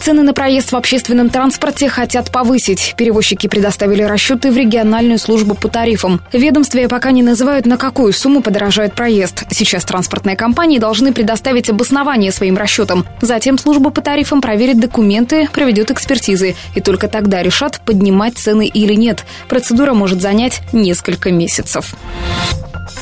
Цены на проезд в общественном транспорте хотят повысить. Перевозчики предоставили расчеты в региональную службу по тарифам. Ведомстве пока не называют, на какую сумму подорожает проезд. Сейчас транспортные компании должны предоставить обоснование своим расчетам. Затем служба по тарифам проверит документы, проведет экспертизы. И только тогда решат, поднимать цены или нет. Процедура может занять несколько месяцев.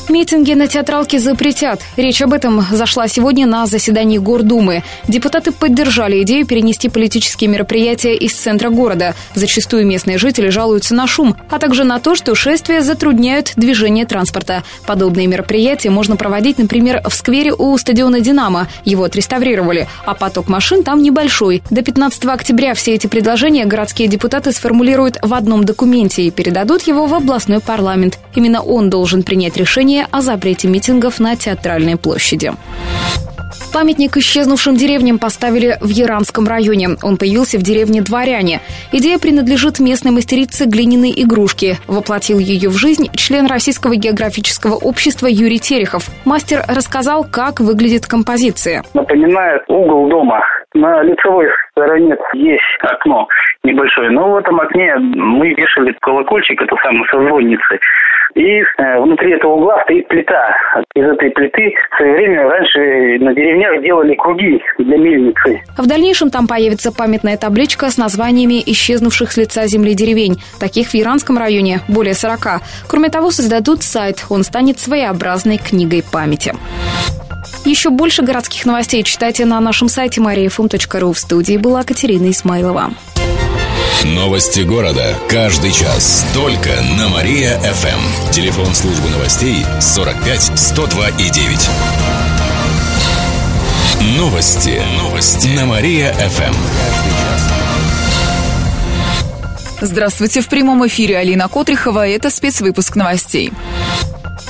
Митинги на театралке запретят. Речь об этом зашла сегодня на заседании Гордумы. Депутаты поддержали идею перенести политические мероприятия из центра города. Зачастую местные жители жалуются на шум, а также на то, что шествия затрудняют движение транспорта. Подобные мероприятия можно проводить, например, в сквере у стадиона «Динамо». Его отреставрировали, а поток машин там небольшой. До 15 октября все эти предложения городские депутаты сформулируют в одном документе и передадут его в областной парламент. Именно он должен принять решение решение о запрете митингов на Театральной площади. Памятник исчезнувшим деревням поставили в Яранском районе. Он появился в деревне Дворяне. Идея принадлежит местной мастерице глиняной игрушки. Воплотил ее в жизнь член Российского географического общества Юрий Терехов. Мастер рассказал, как выглядит композиция. Напоминает угол дома. На лицевой стороне есть окно небольшое, но в этом окне мы вешали колокольчик, это самый со звонницей. И э, внутри этого угла стоит плита. Из этой плиты в свое время раньше на деревнях делали круги для мельницы. В дальнейшем там появится памятная табличка с названиями исчезнувших с лица земли деревень. Таких в Иранском районе более 40. Кроме того, создадут сайт. Он станет своеобразной книгой памяти. Еще больше городских новостей читайте на нашем сайте mariafm.ru. В студии была Катерина Исмайлова. Новости города. Каждый час. Только на Мария-ФМ. Телефон службы новостей 45 102 и 9. Новости. Новости. На Мария-ФМ. Здравствуйте. В прямом эфире Алина Котрихова. Это спецвыпуск новостей.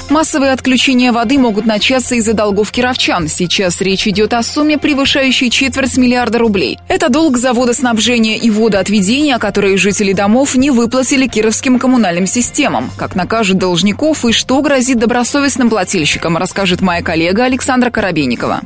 Массовые отключения воды могут начаться из-за долгов кировчан. Сейчас речь идет о сумме, превышающей четверть миллиарда рублей. Это долг завода снабжения и водоотведения, которые жители домов не выплатили кировским коммунальным системам. Как накажут должников и что грозит добросовестным плательщикам, расскажет моя коллега Александра Коробейникова.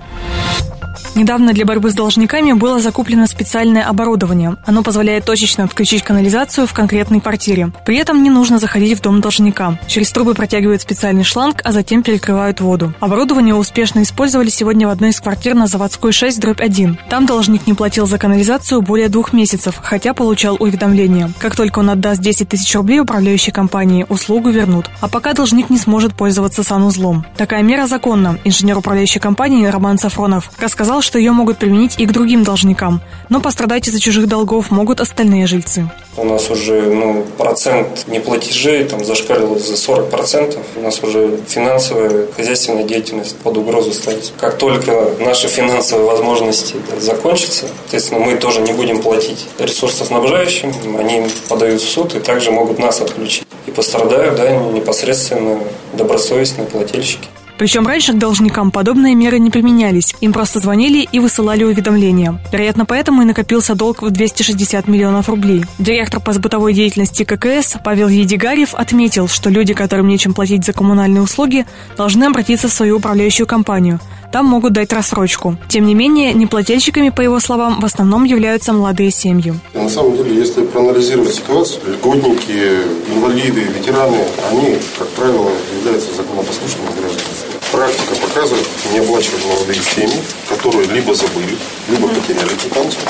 Недавно для борьбы с должниками было закуплено специальное оборудование. Оно позволяет точечно отключить канализацию в конкретной квартире. При этом не нужно заходить в дом должника. Через трубы протягивают специальный шланг, а затем перекрывают воду. Оборудование успешно использовали сегодня в одной из квартир на заводской 6 дробь 1. Там должник не платил за канализацию более двух месяцев, хотя получал уведомление. Как только он отдаст 10 тысяч рублей управляющей компании, услугу вернут. А пока должник не сможет пользоваться санузлом. Такая мера законна. Инженер управляющей компании Роман Сафронов рассказал, что ее могут применить и к другим должникам, но пострадать из-за чужих долгов могут остальные жильцы. У нас уже ну, процент неплатежей там, зашкалил за 40%. У нас уже финансовая, хозяйственная деятельность под угрозу стоит. Как только наши финансовые возможности закончатся, соответственно, мы тоже не будем платить ресурсоснабжающим, они подают в суд и также могут нас отключить. И пострадают да, непосредственно добросовестные плательщики. Причем раньше к должникам подобные меры не применялись. Им просто звонили и высылали уведомления. Вероятно, поэтому и накопился долг в 260 миллионов рублей. Директор по сбытовой деятельности ККС Павел Едигарев отметил, что люди, которым нечем платить за коммунальные услуги, должны обратиться в свою управляющую компанию. Там могут дать рассрочку. Тем не менее, неплательщиками, по его словам, в основном являются молодые семьи. На самом деле, если проанализировать ситуацию, льготники, инвалиды, ветераны, они, как правило, являются законопослушными гражданами. Практика показывает неоплачивать молодые семьи, которые либо забыли, либо потеряли квитанцию,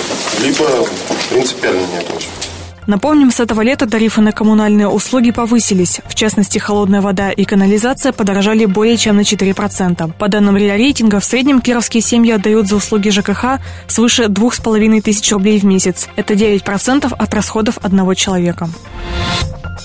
либо принципиально не оплачивают. Напомним, с этого лета тарифы на коммунальные услуги повысились. В частности, холодная вода и канализация подорожали более чем на 4%. По данным РИА рейтинга, в среднем кировские семьи отдают за услуги ЖКХ свыше 2,5 тысяч рублей в месяц. Это 9% от расходов одного человека.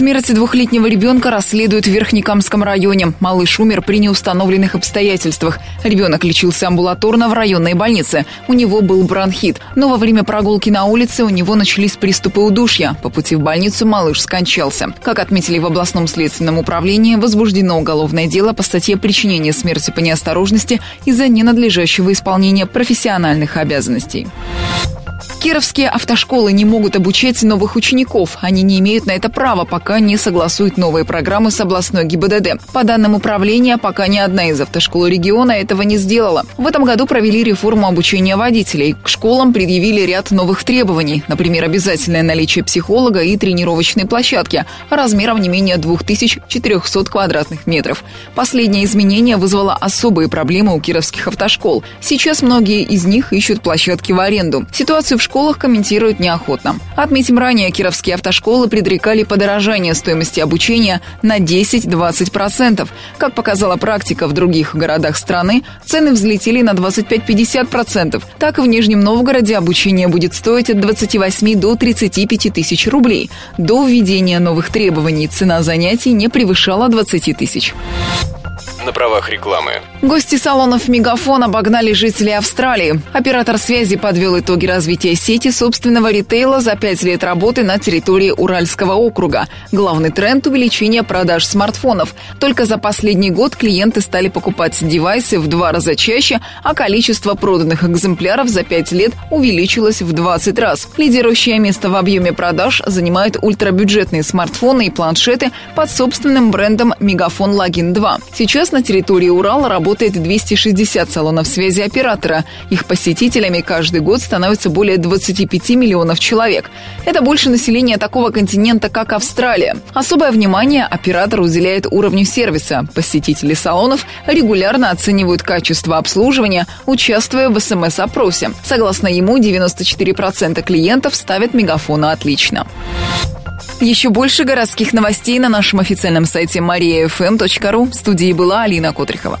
Смерть двухлетнего ребенка расследуют в Верхнекамском районе. Малыш умер при неустановленных обстоятельствах. Ребенок лечился амбулаторно в районной больнице. У него был бронхит. Но во время прогулки на улице у него начались приступы удушья. По пути в больницу малыш скончался. Как отметили в областном следственном управлении, возбуждено уголовное дело по статье причинения смерти по неосторожности из-за ненадлежащего исполнения профессиональных обязанностей. Кировские автошколы не могут обучать новых учеников. Они не имеют на это права, пока не согласуют новые программы с областной ГИБДД. По данным управления, пока ни одна из автошкол региона этого не сделала. В этом году провели реформу обучения водителей. К школам предъявили ряд новых требований. Например, обязательное наличие психолога и тренировочной площадки размером не менее 2400 квадратных метров. Последнее изменение вызвало особые проблемы у кировских автошкол. Сейчас многие из них ищут площадки в аренду. Ситуацию в школах комментируют неохотно. Отметим ранее, кировские автошколы предрекали подорожание стоимости обучения на 10-20%. Как показала практика в других городах страны, цены взлетели на 25-50%. Так и в Нижнем Новгороде обучение будет стоить от 28 до 35 тысяч рублей. До введения новых требований цена занятий не превышала 20 тысяч на правах рекламы. Гости салонов «Мегафон» обогнали жителей Австралии. Оператор связи подвел итоги развития сети собственного ритейла за пять лет работы на территории Уральского округа. Главный тренд – увеличение продаж смартфонов. Только за последний год клиенты стали покупать девайсы в два раза чаще, а количество проданных экземпляров за пять лет увеличилось в 20 раз. Лидирующее место в объеме продаж занимают ультрабюджетные смартфоны и планшеты под собственным брендом «Мегафон Лагин 2». Сейчас на территории Урала работает 260 салонов связи оператора. Их посетителями каждый год становится более 25 миллионов человек. Это больше населения такого континента, как Австралия. Особое внимание оператор уделяет уровню сервиса. Посетители салонов регулярно оценивают качество обслуживания, участвуя в СМС-опросе. Согласно ему, 94% клиентов ставят мегафона отлично. Еще больше городских новостей на нашем официальном сайте mariafm.ru. В студии была Алина Котрихова.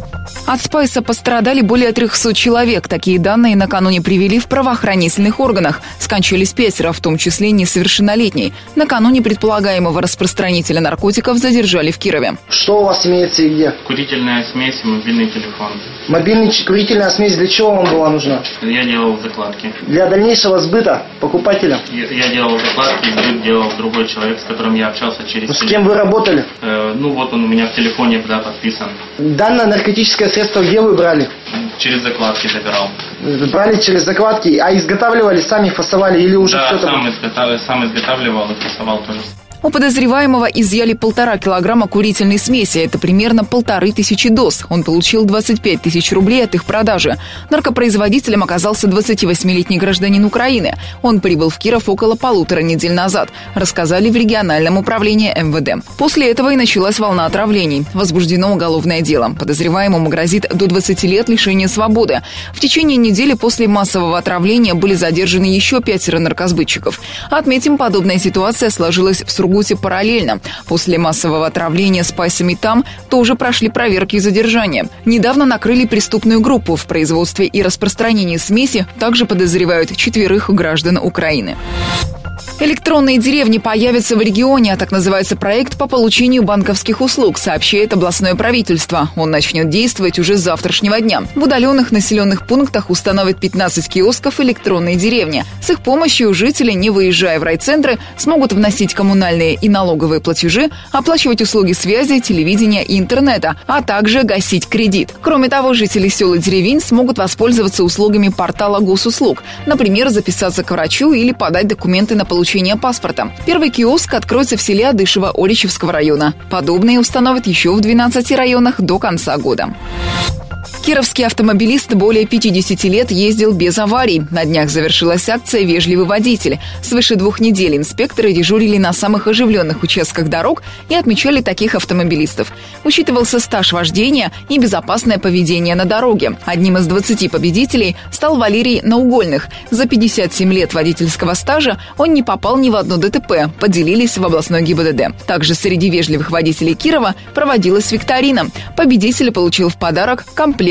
От спайса пострадали более 300 человек. Такие данные накануне привели в правоохранительных органах. Скончались пятеро, в том числе несовершеннолетний. Накануне предполагаемого распространителя наркотиков задержали в Кирове. Что у вас имеется и где? Курительная смесь и мобильный телефон. Мобильный, курительная смесь для чего вам была нужна? Я делал закладки. Для дальнейшего сбыта покупателя? Я, я делал закладки, сбыт делал другой человек, с которым я общался через ну, С кем вы работали? Э, ну вот он у меня в телефоне да, подписан. Данное наркотическое средство где вы брали? Через закладки забирал. Брали через закладки, а изготавливали, сами фасовали или уже да, кто-то? сам, изготавливал, сам изготавливал и фасовал тоже. У подозреваемого изъяли полтора килограмма курительной смеси. Это примерно полторы тысячи доз. Он получил 25 тысяч рублей от их продажи. Наркопроизводителем оказался 28-летний гражданин Украины. Он прибыл в Киров около полутора недель назад. Рассказали в региональном управлении МВД. После этого и началась волна отравлений. Возбуждено уголовное дело. Подозреваемому грозит до 20 лет лишения свободы. В течение недели после массового отравления были задержаны еще пятеро наркосбытчиков. Отметим, подобная ситуация сложилась в Сургуте Сургуте параллельно. После массового отравления спайсами там тоже прошли проверки и задержания. Недавно накрыли преступную группу в производстве и распространении смеси. Также подозревают четверых граждан Украины. Электронные деревни появятся в регионе, а так называется проект по получению банковских услуг, сообщает областное правительство. Он начнет действовать уже с завтрашнего дня. В удаленных населенных пунктах установят 15 киосков электронной деревни. С их помощью жители, не выезжая в райцентры, смогут вносить коммунальные и налоговые платежи, оплачивать услуги связи, телевидения и интернета, а также гасить кредит. Кроме того, жители сел и деревень смогут воспользоваться услугами портала госуслуг, например, записаться к врачу или подать документы на получения паспорта. Первый киоск откроется в селе Адышево Оличевского района. Подобные установят еще в 12 районах до конца года. Кировский автомобилист более 50 лет ездил без аварий. На днях завершилась акция «Вежливый водитель». Свыше двух недель инспекторы дежурили на самых оживленных участках дорог и отмечали таких автомобилистов. Учитывался стаж вождения и безопасное поведение на дороге. Одним из 20 победителей стал Валерий Наугольных. За 57 лет водительского стажа он не попал ни в одно ДТП, поделились в областной ГИБДД. Также среди вежливых водителей Кирова проводилась викторина. Победитель получил в подарок комплект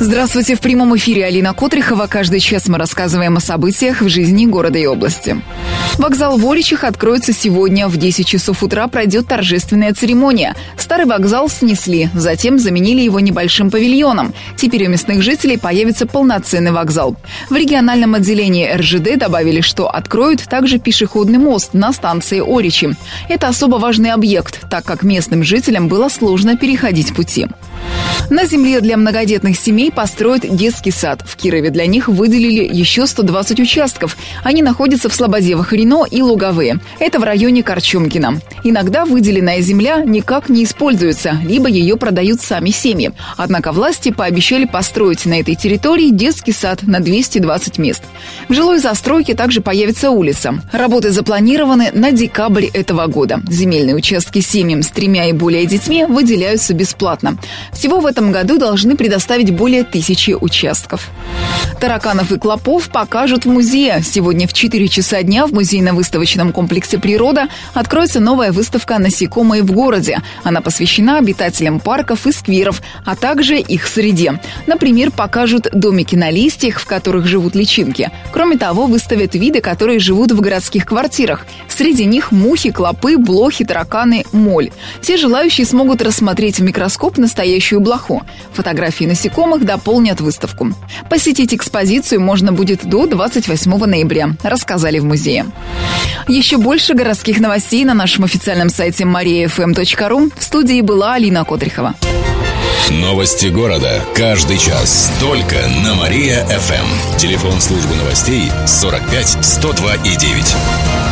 Здравствуйте, в прямом эфире Алина Котрихова. Каждый час мы рассказываем о событиях в жизни города и области. Вокзал в откроется сегодня. В 10 часов утра пройдет торжественная церемония. Старый вокзал снесли, затем заменили его небольшим павильоном. Теперь у местных жителей появится полноценный вокзал. В региональном отделении РЖД добавили, что откроют также пешеходный мост на станции Оричи. Это особо важный объект, так как местным жителям было сложно переходить пути. На земле для многодетных семей построят детский сад. В Кирове для них выделили еще 120 участков. Они находятся в Слободевах Рено и Луговые. Это в районе Корчумкина. Иногда выделенная земля никак не используется, либо ее продают сами семьи. Однако власти пообещали построить на этой территории детский сад на 220 мест. В жилой застройке также появится улица. Работы запланированы на декабрь этого года. Земельные участки семьям с тремя и более детьми выделяются бесплатно. Всего в этом году должны предоставить более тысячи участков. Тараканов и клопов покажут в музее. Сегодня в 4 часа дня в музейно-выставочном комплексе «Природа» откроется новая выставка «Насекомые в городе». Она посвящена обитателям парков и скверов, а также их среде. Например, покажут домики на листьях, в которых живут личинки. Кроме того, выставят виды, которые живут в городских квартирах. Среди них мухи, клопы, блохи, тараканы, моль. Все желающие смогут рассмотреть в микроскоп настоящую блоху. Фотографии насекомых дополнят выставку. Посетить экспозицию можно будет до 28 ноября, рассказали в музее. Еще больше городских новостей на нашем официальном сайте mariafm.ru. В студии была Алина Котрихова. Новости города. Каждый час. Только на Мария-ФМ. Телефон службы новостей 45 102 и 9.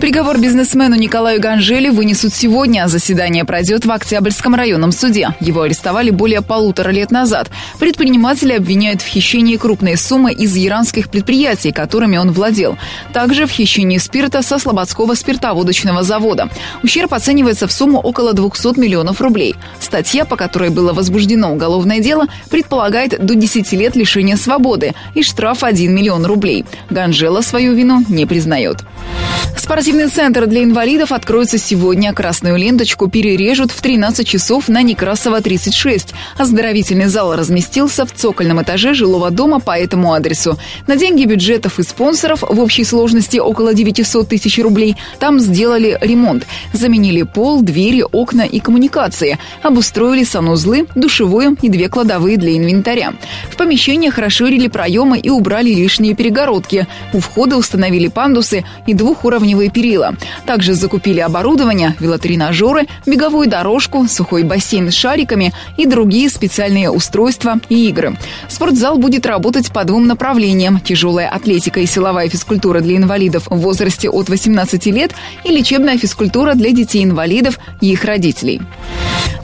Приговор бизнесмену Николаю Ганжели вынесут сегодня. Заседание пройдет в Октябрьском районном суде. Его арестовали более полутора лет назад. Предприниматели обвиняют в хищении крупной суммы из иранских предприятий, которыми он владел. Также в хищении спирта со Слободского спиртоводочного завода. Ущерб оценивается в сумму около 200 миллионов рублей. Статья, по которой было возбуждено уголовное дело, предполагает до 10 лет лишения свободы и штраф 1 миллион рублей. Ганжела свою вину не признает. Спортивный центр для инвалидов откроется сегодня. Красную ленточку перережут в 13 часов на Некрасова 36. Оздоровительный зал разместился в цокольном этаже жилого дома по этому адресу. На деньги бюджетов и спонсоров в общей сложности около 900 тысяч рублей там сделали ремонт. Заменили пол, двери, окна и коммуникации. Обустроили санузлы, душевую и две кладовые для инвентаря. В помещениях расширили проемы и убрали лишние перегородки. У входа установили пандусы и двухуровневые перила. Также закупили оборудование, велотренажеры, беговую дорожку, сухой бассейн с шариками и другие специальные устройства и игры. Спортзал будет работать по двум направлениям – тяжелая атлетика и силовая физкультура для инвалидов в возрасте от 18 лет и лечебная физкультура для детей-инвалидов и их родителей.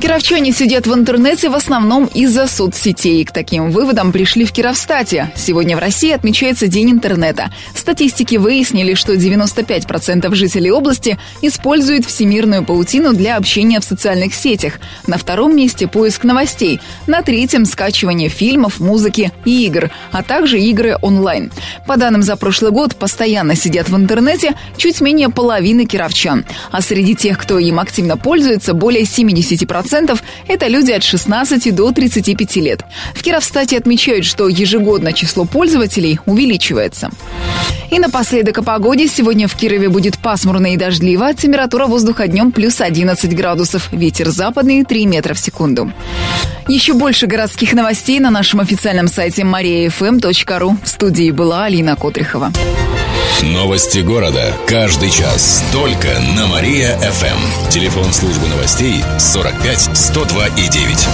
Кировчане сидят в интернете в основном из-за соцсетей. К таким выводам пришли в Кировстате. Сегодня в России отмечается День интернета. Статистики выяснили, что 95% 40% жителей области используют всемирную паутину для общения в социальных сетях. На втором месте поиск новостей. На третьем скачивание фильмов, музыки и игр, а также игры онлайн. По данным за прошлый год, постоянно сидят в интернете чуть менее половины кировчан. А среди тех, кто им активно пользуется, более 70% это люди от 16 до 35 лет. В Кировстате отмечают, что ежегодно число пользователей увеличивается. И напоследок о погоде. Сегодня в Кирове будет пасмурно и дождливо. Температура воздуха днем плюс 11 градусов. Ветер западный 3 метра в секунду. Еще больше городских новостей на нашем официальном сайте mariafm.ru. В студии была Алина Котрихова. Новости города. Каждый час. Только на Мария-ФМ. Телефон службы новостей 45 102 и 9.